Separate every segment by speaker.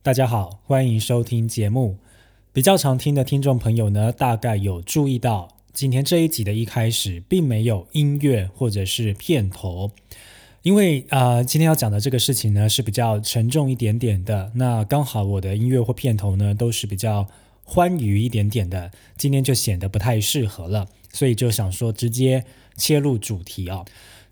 Speaker 1: 大家好，欢迎收听节目。比较常听的听众朋友呢，大概有注意到，今天这一集的一开始并没有音乐或者是片头，因为啊，今天要讲的这个事情呢是比较沉重一点点的。那刚好我的音乐或片头呢都是比较欢愉一点点的，今天就显得不太适合了，所以就想说直接切入主题啊。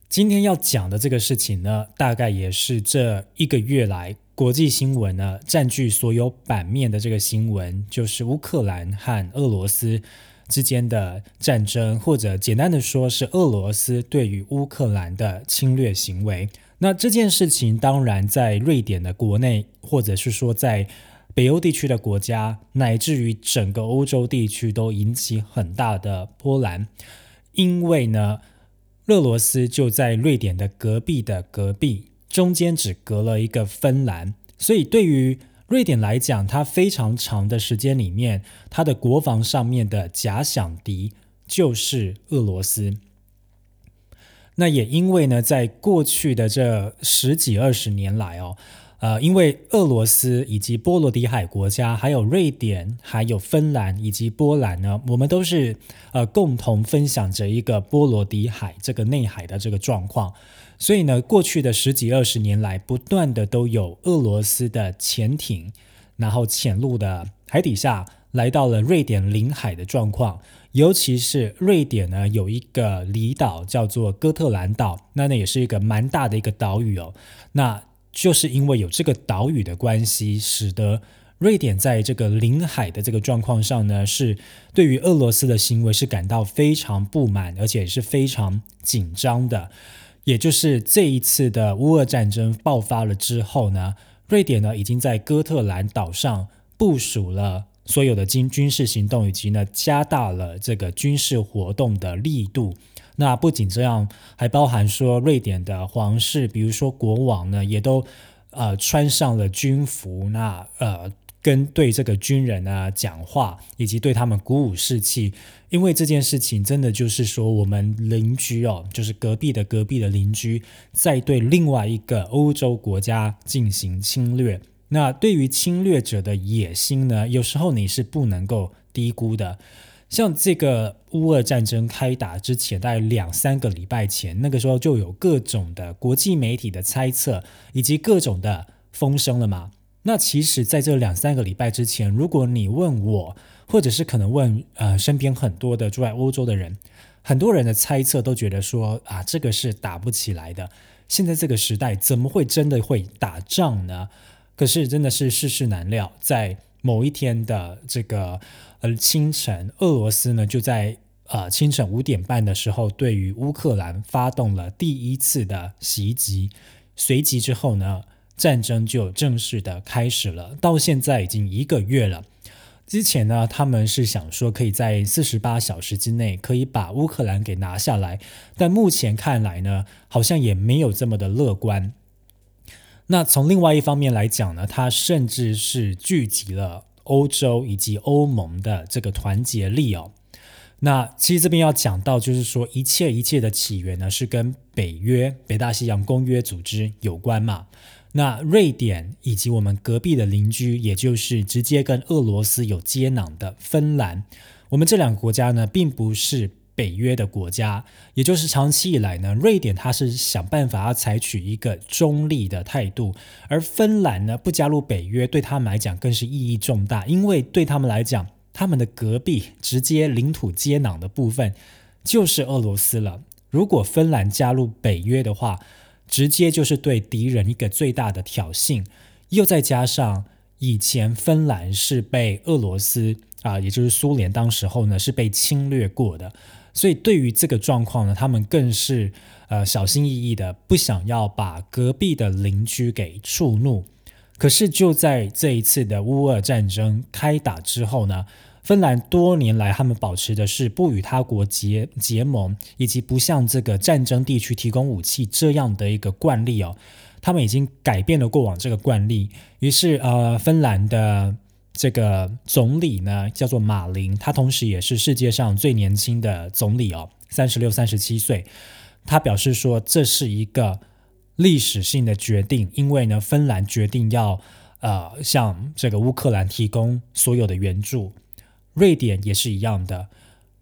Speaker 1: 今天要讲的这个事情呢，大概也是这一个月来。国际新闻呢，占据所有版面的这个新闻，就是乌克兰和俄罗斯之间的战争，或者简单的说，是俄罗斯对于乌克兰的侵略行为。那这件事情，当然在瑞典的国内，或者是说在北欧地区的国家，乃至于整个欧洲地区，都引起很大的波澜，因为呢，俄罗斯就在瑞典的隔壁的隔壁。中间只隔了一个芬兰，所以对于瑞典来讲，它非常长的时间里面，它的国防上面的假想敌就是俄罗斯。那也因为呢，在过去的这十几二十年来哦。呃，因为俄罗斯以及波罗的海国家，还有瑞典、还有芬兰以及波兰呢，我们都是呃共同分享着一个波罗的海这个内海的这个状况。所以呢，过去的十几二十年来，不断的都有俄罗斯的潜艇，然后潜入的海底下，来到了瑞典领海的状况。尤其是瑞典呢，有一个离岛叫做哥特兰岛，那那也是一个蛮大的一个岛屿哦。那就是因为有这个岛屿的关系，使得瑞典在这个领海的这个状况上呢，是对于俄罗斯的行为是感到非常不满，而且是非常紧张的。也就是这一次的乌俄战争爆发了之后呢，瑞典呢已经在哥特兰岛上部署了所有的军军事行动，以及呢加大了这个军事活动的力度。那不仅这样，还包含说瑞典的皇室，比如说国王呢，也都呃穿上了军服，那呃跟对这个军人呢讲话，以及对他们鼓舞士气。因为这件事情真的就是说，我们邻居哦，就是隔壁的隔壁的邻居，在对另外一个欧洲国家进行侵略。那对于侵略者的野心呢，有时候你是不能够低估的。像这个乌俄战争开打之前，大概两三个礼拜前，那个时候就有各种的国际媒体的猜测，以及各种的风声了嘛。那其实，在这两三个礼拜之前，如果你问我，或者是可能问呃身边很多的住在欧洲的人，很多人的猜测都觉得说啊，这个是打不起来的。现在这个时代怎么会真的会打仗呢？可是真的是世事难料，在某一天的这个。而清晨，俄罗斯呢就在呃清晨五点半的时候，对于乌克兰发动了第一次的袭击。随即之后呢，战争就正式的开始了。到现在已经一个月了。之前呢，他们是想说可以在四十八小时之内可以把乌克兰给拿下来，但目前看来呢，好像也没有这么的乐观。那从另外一方面来讲呢，他甚至是聚集了。欧洲以及欧盟的这个团结力哦，那其实这边要讲到，就是说一切一切的起源呢，是跟北约、北大西洋公约组织有关嘛。那瑞典以及我们隔壁的邻居，也就是直接跟俄罗斯有接壤的芬兰，我们这两个国家呢，并不是。北约的国家，也就是长期以来呢，瑞典它是想办法要采取一个中立的态度，而芬兰呢不加入北约，对他们来讲更是意义重大，因为对他们来讲，他们的隔壁直接领土接壤的部分就是俄罗斯了。如果芬兰加入北约的话，直接就是对敌人一个最大的挑衅，又再加上以前芬兰是被俄罗斯啊，也就是苏联当时候呢是被侵略过的。所以对于这个状况呢，他们更是呃小心翼翼的，不想要把隔壁的邻居给触怒。可是就在这一次的乌俄战争开打之后呢，芬兰多年来他们保持的是不与他国结结盟，以及不向这个战争地区提供武器这样的一个惯例哦。他们已经改变了过往这个惯例，于是呃，芬兰的。这个总理呢，叫做马林，他同时也是世界上最年轻的总理哦，三十六、三十七岁。他表示说，这是一个历史性的决定，因为呢，芬兰决定要呃向这个乌克兰提供所有的援助。瑞典也是一样的，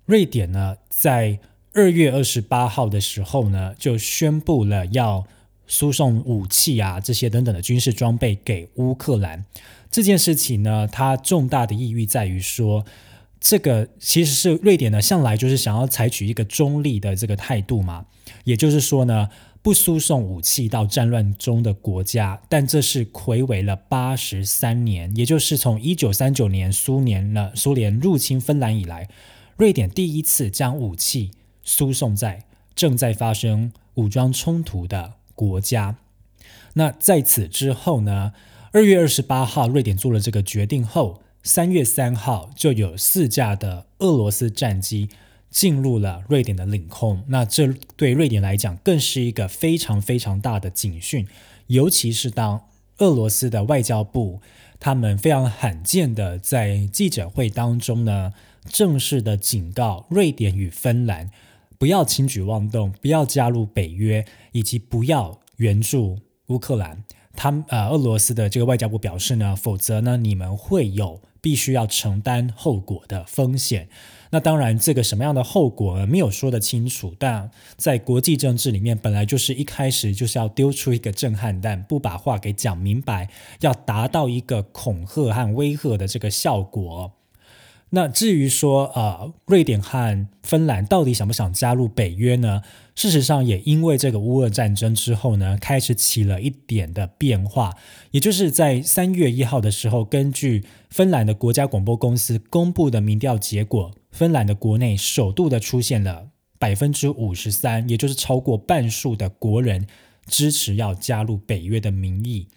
Speaker 1: 瑞典呢在二月二十八号的时候呢就宣布了要输送武器啊这些等等的军事装备给乌克兰。这件事情呢，它重大的意义在于说。这个其实是瑞典呢，向来就是想要采取一个中立的这个态度嘛，也就是说呢，不输送武器到战乱中的国家。但这是魁违了八十三年，也就是从一九三九年苏联呢苏联入侵芬兰以来，瑞典第一次将武器输送在正在发生武装冲突的国家。那在此之后呢，二月二十八号，瑞典做了这个决定后。三月三号，就有四架的俄罗斯战机进入了瑞典的领空。那这对瑞典来讲，更是一个非常非常大的警讯。尤其是当俄罗斯的外交部他们非常罕见的在记者会当中呢，正式的警告瑞典与芬兰不要轻举妄动，不要加入北约，以及不要援助乌克兰。他呃，俄罗斯的这个外交部表示呢，否则呢，你们会有。必须要承担后果的风险。那当然，这个什么样的后果没有说得清楚。但在国际政治里面，本来就是一开始就是要丢出一个震撼弹，不把话给讲明白，要达到一个恐吓和威吓的这个效果。那至于说，呃，瑞典和芬兰到底想不想加入北约呢？事实上，也因为这个乌俄战争之后呢，开始起了一点的变化。也就是在三月一号的时候，根据芬兰的国家广播公司公布的民调结果，芬兰的国内首度的出现了百分之五十三，也就是超过半数的国人支持要加入北约的民意。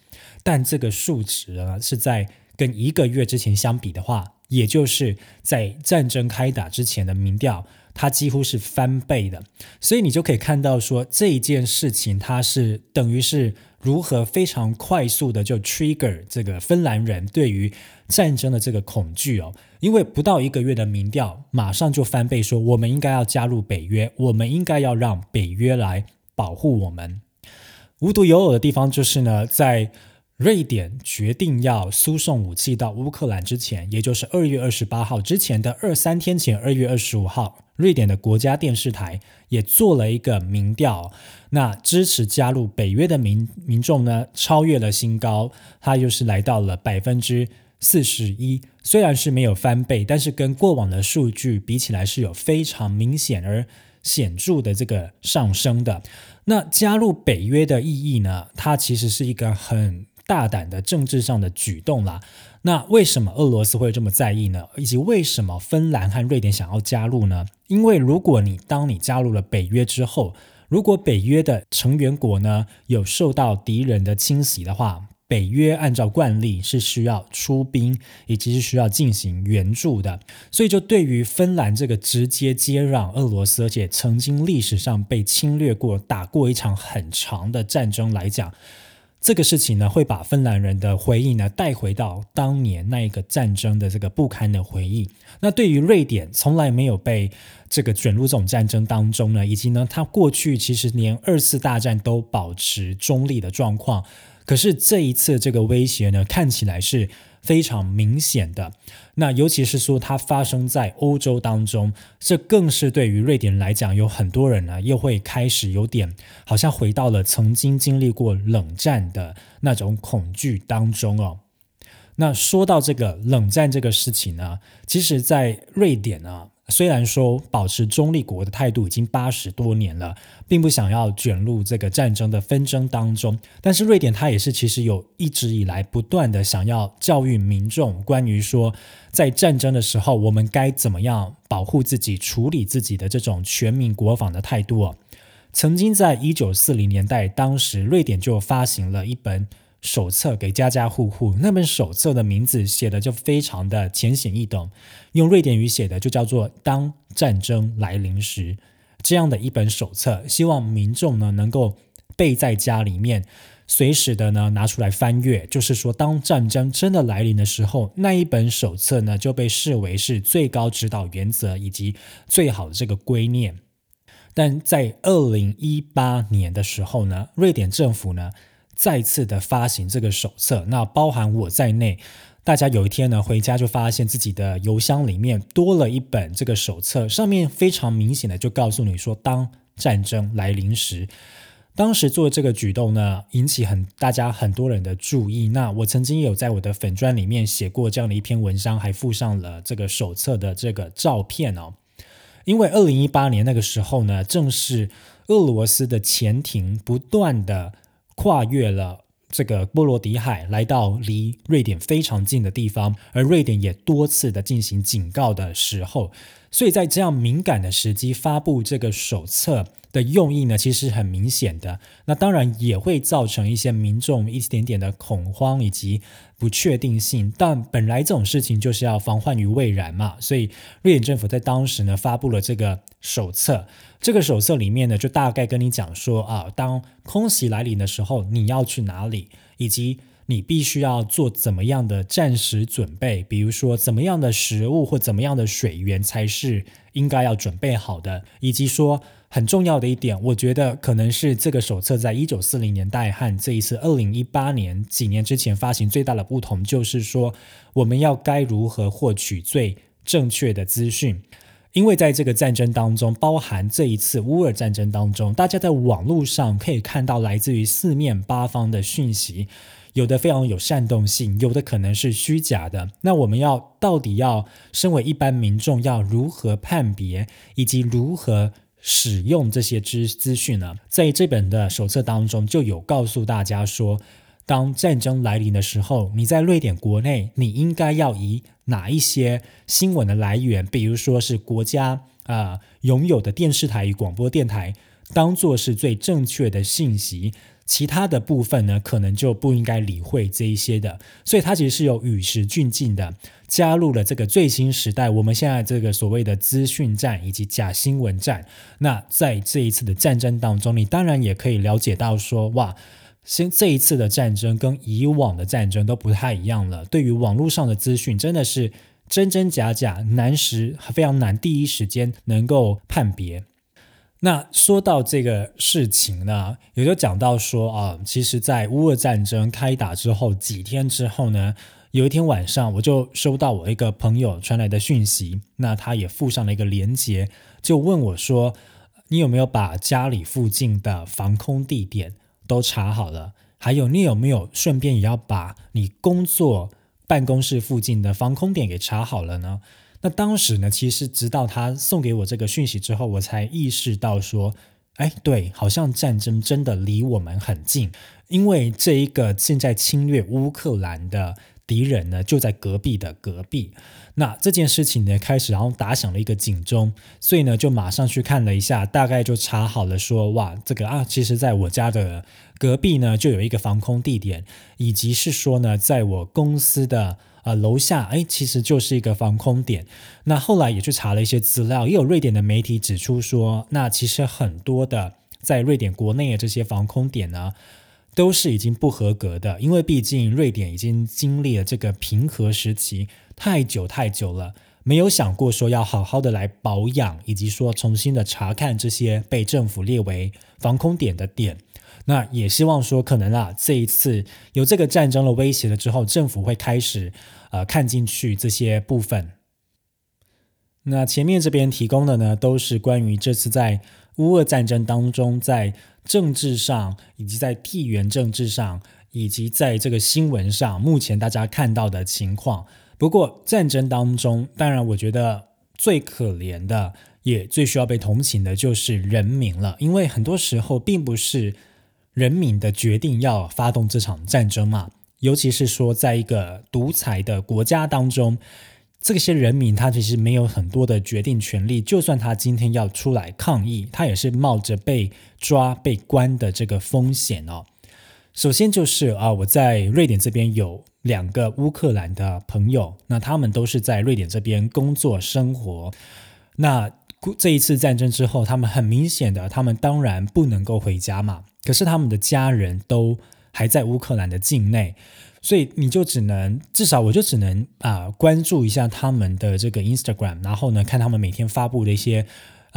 Speaker 1: 但这个数值呢，是在跟一个月之前相比的话。也就是在战争开打之前的民调，它几乎是翻倍的，所以你就可以看到说这一件事情，它是等于是如何非常快速的就 trigger 这个芬兰人对于战争的这个恐惧哦，因为不到一个月的民调，马上就翻倍，说我们应该要加入北约，我们应该要让北约来保护我们。无独有偶的地方就是呢，在瑞典决定要输送武器到乌克兰之前，也就是二月二十八号之前的二三天前，二月二十五号，瑞典的国家电视台也做了一个民调，那支持加入北约的民民众呢，超越了新高，它又是来到了百分之四十一，虽然是没有翻倍，但是跟过往的数据比起来是有非常明显而显著的这个上升的。那加入北约的意义呢？它其实是一个很。大胆的政治上的举动啦，那为什么俄罗斯会这么在意呢？以及为什么芬兰和瑞典想要加入呢？因为如果你当你加入了北约之后，如果北约的成员国呢有受到敌人的侵袭的话，北约按照惯例是需要出兵以及是需要进行援助的，所以就对于芬兰这个直接接壤俄罗斯，而且曾经历史上被侵略过、打过一场很长的战争来讲。这个事情呢，会把芬兰人的回忆呢带回到当年那一个战争的这个不堪的回忆。那对于瑞典，从来没有被这个卷入这种战争当中呢，以及呢，它过去其实连二次大战都保持中立的状况。可是这一次这个威胁呢，看起来是。非常明显的，那尤其是说它发生在欧洲当中，这更是对于瑞典来讲，有很多人呢又会开始有点好像回到了曾经经历过冷战的那种恐惧当中哦。那说到这个冷战这个事情呢，其实，在瑞典呢。虽然说保持中立国的态度已经八十多年了，并不想要卷入这个战争的纷争当中，但是瑞典它也是其实有一直以来不断的想要教育民众关于说在战争的时候我们该怎么样保护自己、处理自己的这种全民国防的态度。哦曾经在一九四零年代，当时瑞典就发行了一本。手册给家家户户，那本手册的名字写的就非常的浅显易懂，用瑞典语写的就叫做“当战争来临时”这样的一本手册，希望民众呢能够背在家里面，随时的呢拿出来翻阅。就是说，当战争真的来临的时候，那一本手册呢就被视为是最高指导原则以及最好的这个圭念。但在二零一八年的时候呢，瑞典政府呢。再次的发行这个手册。那包含我在内，大家有一天呢回家就发现自己的邮箱里面多了一本这个手册，上面非常明显的就告诉你说，当战争来临时。当时做这个举动呢，引起很大家很多人的注意。那我曾经有在我的粉砖里面写过这样的一篇文章，还附上了这个手册的这个照片哦。因为二零一八年那个时候呢，正是俄罗斯的潜艇不断的跨越了这个波罗的海，来到离瑞典非常近的地方，而瑞典也多次的进行警告的时候，所以在这样敏感的时机发布这个手册。的用意呢，其实很明显的。那当然也会造成一些民众一点点的恐慌以及不确定性。但本来这种事情就是要防患于未然嘛，所以瑞典政府在当时呢发布了这个手册。这个手册里面呢，就大概跟你讲说啊，当空袭来临的时候，你要去哪里，以及你必须要做怎么样的战时准备，比如说怎么样的食物或怎么样的水源才是应该要准备好的，以及说。很重要的一点，我觉得可能是这个手册在一九四零年代和这一次二零一八年几年之前发行最大的不同，就是说我们要该如何获取最正确的资讯。因为在这个战争当中，包含这一次乌尔战争当中，大家在网络上可以看到来自于四面八方的讯息，有的非常有煽动性，有的可能是虚假的。那我们要到底要身为一般民众要如何判别，以及如何？使用这些资资讯呢，在这本的手册当中就有告诉大家说，当战争来临的时候，你在瑞典国内，你应该要以哪一些新闻的来源，比如说是国家啊拥有的电视台与广播电台，当做是最正确的信息。其他的部分呢，可能就不应该理会这一些的，所以它其实是有与时俱进的，加入了这个最新时代。我们现在这个所谓的资讯战以及假新闻战，那在这一次的战争当中，你当然也可以了解到说，哇，先这一次的战争跟以往的战争都不太一样了。对于网络上的资讯，真的是真真假假，难时非常难第一时间能够判别。那说到这个事情呢，也就讲到说啊，其实，在乌俄战争开打之后几天之后呢，有一天晚上，我就收到我一个朋友传来的讯息，那他也附上了一个连接，就问我说：“你有没有把家里附近的防空地点都查好了？还有，你有没有顺便也要把你工作办公室附近的防空点给查好了呢？”那当时呢，其实直到他送给我这个讯息之后，我才意识到说，哎，对，好像战争真的离我们很近，因为这一个现在侵略乌克兰的敌人呢，就在隔壁的隔壁。那这件事情呢，开始然后打响了一个警钟，所以呢，就马上去看了一下，大概就查好了说，哇，这个啊，其实在我家的隔壁呢，就有一个防空地点，以及是说呢，在我公司的。呃，楼下哎，其实就是一个防空点。那后来也去查了一些资料，也有瑞典的媒体指出说，那其实很多的在瑞典国内的这些防空点呢，都是已经不合格的，因为毕竟瑞典已经经历了这个平和时期太久太久了，没有想过说要好好的来保养，以及说重新的查看这些被政府列为防空点的点。那也希望说，可能啊，这一次有这个战争的威胁了之后，政府会开始呃看进去这些部分。那前面这边提供的呢，都是关于这次在乌俄战争当中，在政治上，以及在地缘政治上，以及在这个新闻上，目前大家看到的情况。不过战争当中，当然我觉得最可怜的，也最需要被同情的，就是人民了，因为很多时候并不是。人民的决定要发动这场战争嘛？尤其是说，在一个独裁的国家当中，这些人民他其实没有很多的决定权利。就算他今天要出来抗议，他也是冒着被抓、被关的这个风险哦。首先就是啊，我在瑞典这边有两个乌克兰的朋友，那他们都是在瑞典这边工作生活。那这一次战争之后，他们很明显的，他们当然不能够回家嘛。可是他们的家人都还在乌克兰的境内，所以你就只能至少我就只能啊关注一下他们的这个 Instagram，然后呢看他们每天发布的一些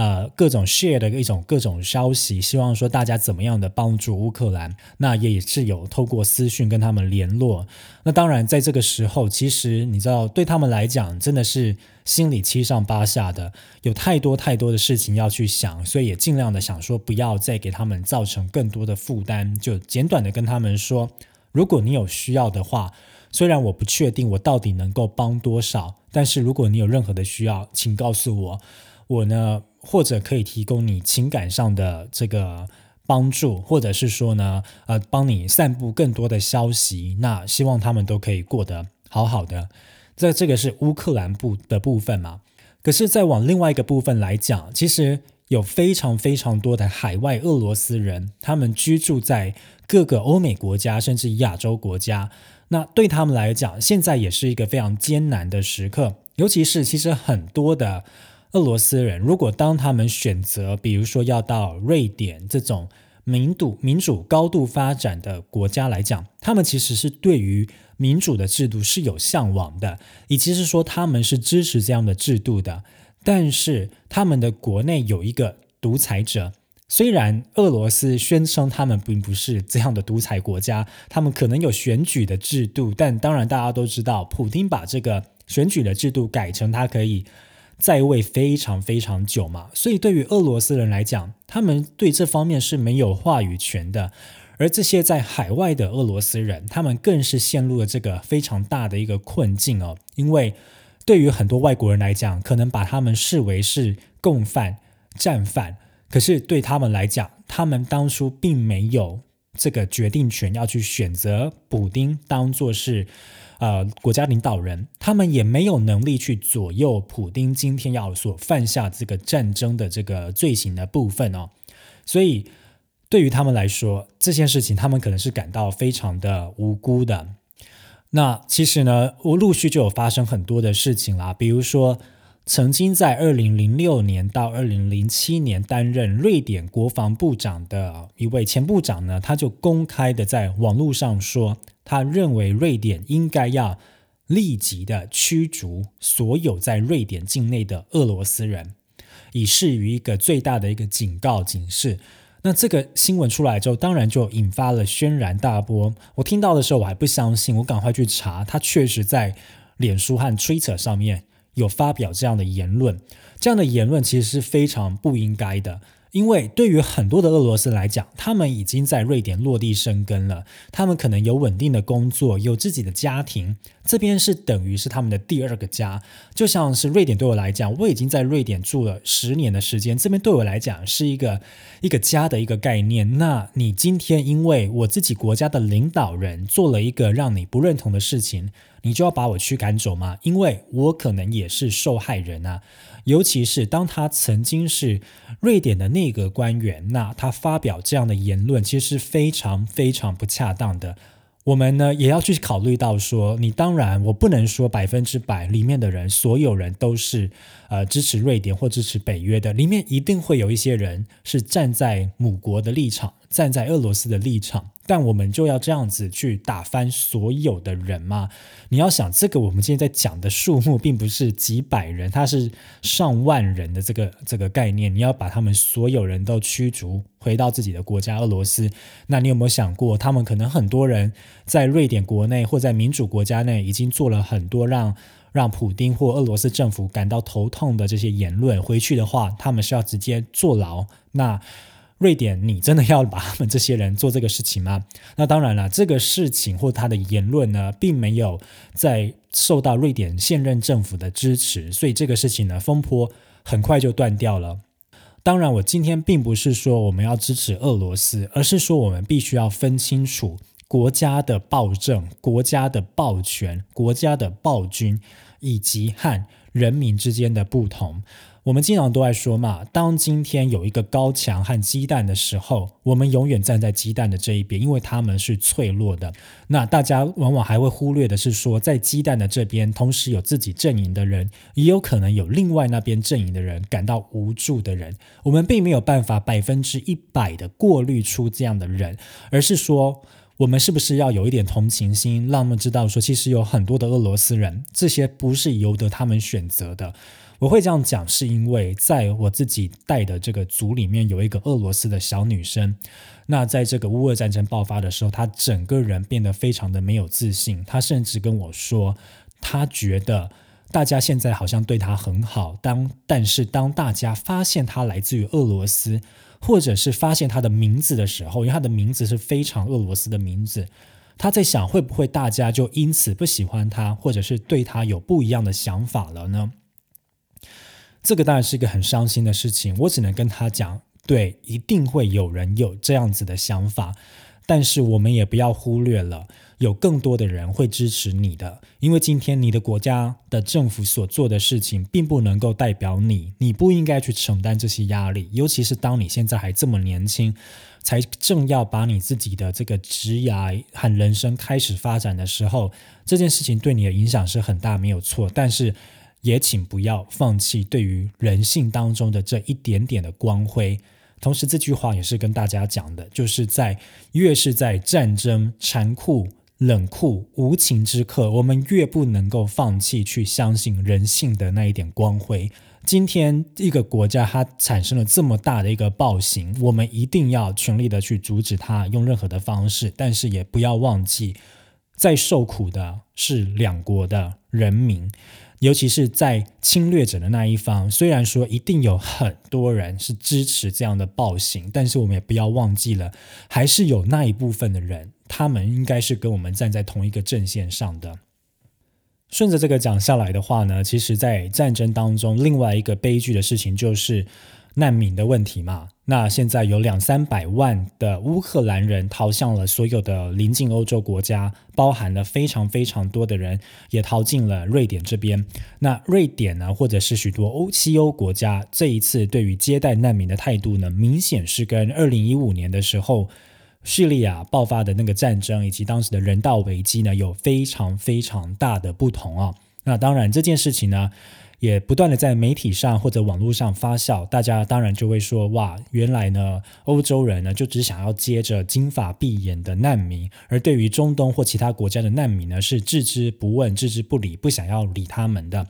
Speaker 1: 呃各种 share 的一种各种消息，希望说大家怎么样的帮助乌克兰。那也是有透过私讯跟他们联络。那当然，在这个时候，其实你知道，对他们来讲，真的是心里七上八下的，有太多太多的事情要去想，所以也尽量的想说，不要再给他们造成更多的负担，就简短的跟他们说，如果你有需要的话。虽然我不确定我到底能够帮多少，但是如果你有任何的需要，请告诉我，我呢或者可以提供你情感上的这个帮助，或者是说呢，呃，帮你散布更多的消息。那希望他们都可以过得好好的。这这个是乌克兰部的部分嘛？可是再往另外一个部分来讲，其实有非常非常多的海外俄罗斯人，他们居住在各个欧美国家，甚至亚洲国家。那对他们来讲，现在也是一个非常艰难的时刻。尤其是，其实很多的俄罗斯人，如果当他们选择，比如说要到瑞典这种民主、民主高度发展的国家来讲，他们其实是对于民主的制度是有向往的，以及是说他们是支持这样的制度的。但是，他们的国内有一个独裁者。虽然俄罗斯宣称他们并不是这样的独裁国家，他们可能有选举的制度，但当然大家都知道，普京把这个选举的制度改成他可以在位非常非常久嘛，所以对于俄罗斯人来讲，他们对这方面是没有话语权的。而这些在海外的俄罗斯人，他们更是陷入了这个非常大的一个困境哦，因为对于很多外国人来讲，可能把他们视为是共犯、战犯。可是对他们来讲，他们当初并没有这个决定权，要去选择补丁当做是呃国家领导人，他们也没有能力去左右普丁今天要所犯下这个战争的这个罪行的部分哦。所以对于他们来说，这件事情他们可能是感到非常的无辜的。那其实呢，我陆续就有发生很多的事情啦，比如说。曾经在二零零六年到二零零七年担任瑞典国防部长的一位前部长呢，他就公开的在网络上说，他认为瑞典应该要立即的驱逐所有在瑞典境内的俄罗斯人，以示于一个最大的一个警告警示。那这个新闻出来之后，当然就引发了轩然大波。我听到的时候，我还不相信，我赶快去查，他确实在脸书和 Twitter 上面。有发表这样的言论，这样的言论其实是非常不应该的。因为对于很多的俄罗斯来讲，他们已经在瑞典落地生根了，他们可能有稳定的工作，有自己的家庭，这边是等于是他们的第二个家。就像是瑞典对我来讲，我已经在瑞典住了十年的时间，这边对我来讲是一个一个家的一个概念。那你今天因为我自己国家的领导人做了一个让你不认同的事情，你就要把我驱赶走吗？因为我可能也是受害人啊。尤其是当他曾经是瑞典的内阁官员，那他发表这样的言论，其实是非常非常不恰当的。我们呢也要去考虑到说，你当然我不能说百分之百里面的人，所有人都是呃支持瑞典或支持北约的，里面一定会有一些人是站在母国的立场，站在俄罗斯的立场。但我们就要这样子去打翻所有的人吗？你要想，这个我们今天在讲的数目，并不是几百人，它是上万人的这个这个概念。你要把他们所有人都驱逐回到自己的国家俄罗斯，那你有没有想过，他们可能很多人在瑞典国内或在民主国家内已经做了很多让让普丁或俄罗斯政府感到头痛的这些言论，回去的话，他们是要直接坐牢。那瑞典，你真的要把他们这些人做这个事情吗？那当然了，这个事情或他的言论呢，并没有在受到瑞典现任政府的支持，所以这个事情呢，风波很快就断掉了。当然，我今天并不是说我们要支持俄罗斯，而是说我们必须要分清楚国家的暴政、国家的暴权、国家的暴君以及和人民之间的不同。我们经常都在说嘛，当今天有一个高墙和鸡蛋的时候，我们永远站在鸡蛋的这一边，因为他们是脆弱的。那大家往往还会忽略的是说，在鸡蛋的这边，同时有自己阵营的人，也有可能有另外那边阵营的人感到无助的人。我们并没有办法百分之一百的过滤出这样的人，而是说，我们是不是要有一点同情心，让他们知道说，其实有很多的俄罗斯人，这些不是由得他们选择的。我会这样讲，是因为在我自己带的这个组里面有一个俄罗斯的小女生。那在这个乌俄战争爆发的时候，她整个人变得非常的没有自信。她甚至跟我说，她觉得大家现在好像对她很好，当但是当大家发现她来自于俄罗斯，或者是发现她的名字的时候，因为她的名字是非常俄罗斯的名字，她在想会不会大家就因此不喜欢她，或者是对她有不一样的想法了呢？这个当然是一个很伤心的事情，我只能跟他讲，对，一定会有人有这样子的想法，但是我们也不要忽略了，有更多的人会支持你的，因为今天你的国家的政府所做的事情，并不能够代表你，你不应该去承担这些压力，尤其是当你现在还这么年轻，才正要把你自己的这个职涯和人生开始发展的时候，这件事情对你的影响是很大，没有错，但是。也请不要放弃对于人性当中的这一点点的光辉。同时，这句话也是跟大家讲的，就是在越是在战争残酷、冷酷、无情之刻，我们越不能够放弃去相信人性的那一点光辉。今天一个国家它产生了这么大的一个暴行，我们一定要全力的去阻止它，用任何的方式。但是也不要忘记，在受苦的是两国的人民。尤其是在侵略者的那一方，虽然说一定有很多人是支持这样的暴行，但是我们也不要忘记了，还是有那一部分的人，他们应该是跟我们站在同一个阵线上的。顺着这个讲下来的话呢，其实，在战争当中，另外一个悲剧的事情就是。难民的问题嘛，那现在有两三百万的乌克兰人逃向了所有的邻近欧洲国家，包含了非常非常多的人也逃进了瑞典这边。那瑞典呢，或者是许多欧西欧国家，这一次对于接待难民的态度呢，明显是跟二零一五年的时候叙利亚爆发的那个战争以及当时的人道危机呢，有非常非常大的不同啊。那当然这件事情呢。也不断的在媒体上或者网络上发酵，大家当然就会说：哇，原来呢，欧洲人呢就只想要接着金发碧眼的难民，而对于中东或其他国家的难民呢，是置之不问、置之不理、不想要理他们的。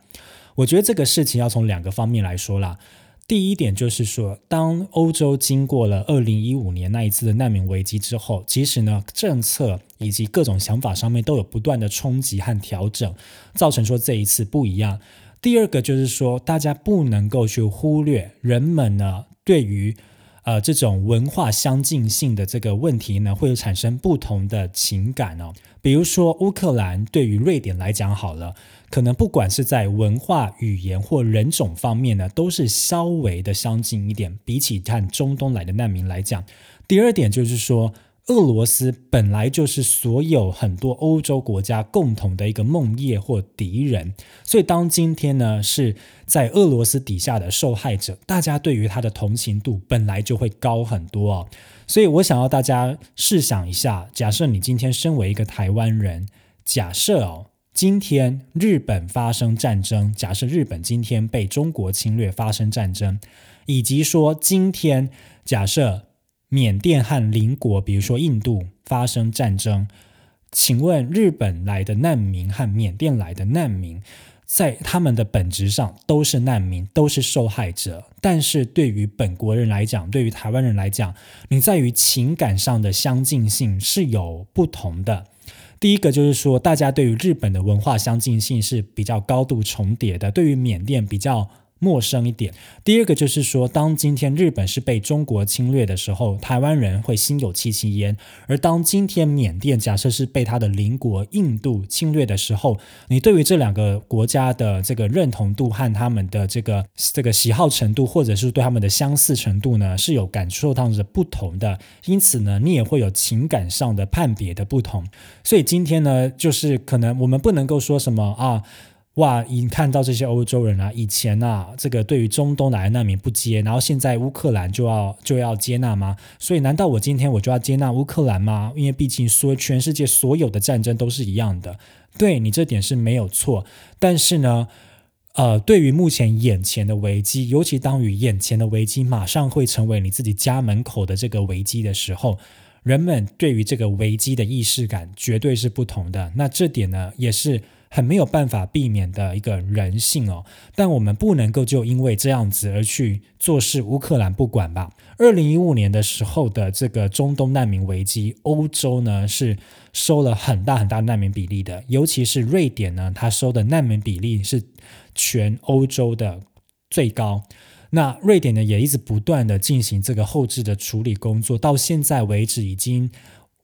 Speaker 1: 我觉得这个事情要从两个方面来说啦。第一点就是说，当欧洲经过了二零一五年那一次的难民危机之后，其实呢，政策以及各种想法上面都有不断的冲击和调整，造成说这一次不一样。第二个就是说，大家不能够去忽略人们呢对于呃这种文化相近性的这个问题呢，会产生不同的情感哦。比如说乌克兰对于瑞典来讲好了，可能不管是在文化、语言或人种方面呢，都是稍微的相近一点，比起看中东来的难民来讲。第二点就是说。俄罗斯本来就是所有很多欧洲国家共同的一个梦魇或敌人，所以当今天呢是在俄罗斯底下的受害者，大家对于他的同情度本来就会高很多哦。所以我想要大家试想一下，假设你今天身为一个台湾人，假设哦，今天日本发生战争，假设日本今天被中国侵略发生战争，以及说今天假设。缅甸和邻国，比如说印度发生战争，请问日本来的难民和缅甸来的难民，在他们的本质上都是难民，都是受害者。但是对于本国人来讲，对于台湾人来讲，你在于情感上的相近性是有不同的。第一个就是说，大家对于日本的文化相近性是比较高度重叠的，对于缅甸比较。陌生一点。第二个就是说，当今天日本是被中国侵略的时候，台湾人会心有戚戚焉；而当今天缅甸假设是被他的邻国印度侵略的时候，你对于这两个国家的这个认同度和他们的这个这个喜好程度，或者是对他们的相似程度呢，是有感受到的不同的。因此呢，你也会有情感上的判别的不同。所以今天呢，就是可能我们不能够说什么啊。哇！已经看到这些欧洲人啊，以前啊，这个对于中东来的难民不接，然后现在乌克兰就要就要接纳吗？所以难道我今天我就要接纳乌克兰吗？因为毕竟说全世界所有的战争都是一样的。对你这点是没有错，但是呢，呃，对于目前眼前的危机，尤其当于眼前的危机马上会成为你自己家门口的这个危机的时候，人们对于这个危机的意识感绝对是不同的。那这点呢，也是。很没有办法避免的一个人性哦。但我们不能够就因为这样子而去坐视乌克兰不管吧。二零一五年的时候的这个中东难民危机，欧洲呢是收了很大很大难民比例的，尤其是瑞典呢，它收的难民比例是全欧洲的最高。那瑞典呢也一直不断的进行这个后置的处理工作，到现在为止已经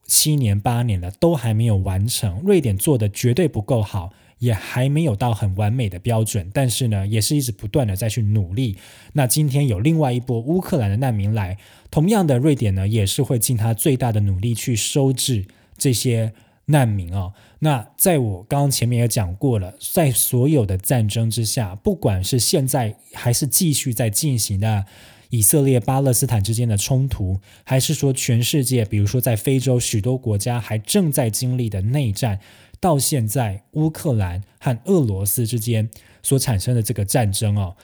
Speaker 1: 七年八年了，都还没有完成。瑞典做的绝对不够好，也还没有到很完美的标准，但是呢，也是一直不断的在去努力。那今天有另外一波乌克兰的难民来，同样的瑞典呢也是会尽他最大的努力去收治这些。难民哦，那在我刚刚前面也讲过了，在所有的战争之下，不管是现在还是继续在进行的以色列巴勒斯坦之间的冲突，还是说全世界，比如说在非洲许多国家还正在经历的内战，到现在乌克兰和俄罗斯之间所产生的这个战争哦。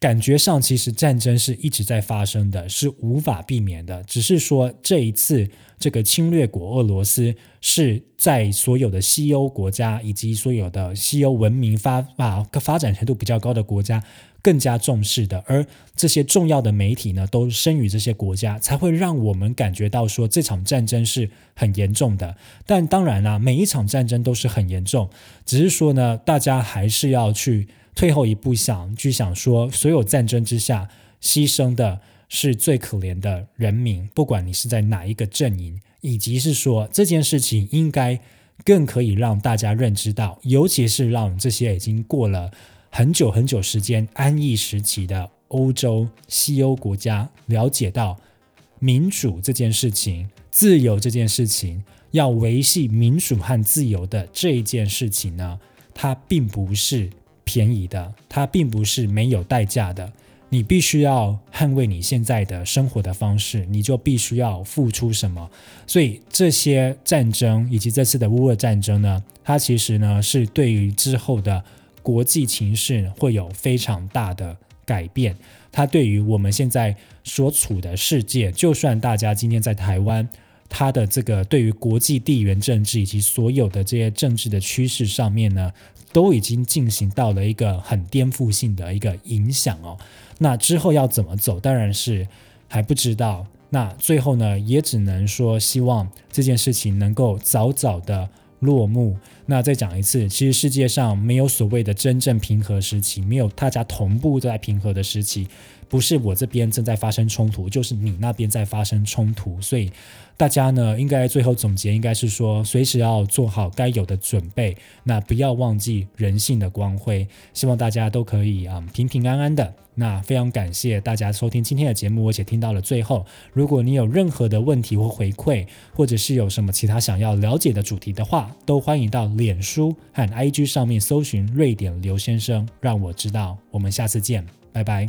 Speaker 1: 感觉上，其实战争是一直在发生的，是无法避免的。只是说这一次，这个侵略国俄罗斯是在所有的西欧国家以及所有的西欧文明发啊发展程度比较高的国家更加重视的，而这些重要的媒体呢，都生于这些国家，才会让我们感觉到说这场战争是很严重的。但当然啦，每一场战争都是很严重，只是说呢，大家还是要去。退后一步想，去想说，所有战争之下牺牲的是最可怜的人民，不管你是在哪一个阵营，以及是说这件事情应该更可以让大家认知到，尤其是让这些已经过了很久很久时间安逸时期的欧洲西欧国家了解到，民主这件事情、自由这件事情，要维系民主和自由的这一件事情呢，它并不是。便宜的，它并不是没有代价的。你必须要捍卫你现在的生活的方式，你就必须要付出什么。所以这些战争以及这次的乌俄战争呢，它其实呢是对于之后的国际情势会有非常大的改变。它对于我们现在所处的世界，就算大家今天在台湾，它的这个对于国际地缘政治以及所有的这些政治的趋势上面呢。都已经进行到了一个很颠覆性的一个影响哦，那之后要怎么走，当然是还不知道。那最后呢，也只能说希望这件事情能够早早的落幕。那再讲一次，其实世界上没有所谓的真正平和时期，没有大家同步在平和的时期。不是我这边正在发生冲突，就是你那边在发生冲突，所以大家呢，应该最后总结应该是说，随时要做好该有的准备，那不要忘记人性的光辉。希望大家都可以啊平平安安的。那非常感谢大家收听今天的节目，而且听到了最后。如果你有任何的问题或回馈，或者是有什么其他想要了解的主题的话，都欢迎到脸书和 IG 上面搜寻瑞典刘先生，让我知道。我们下次见，拜拜。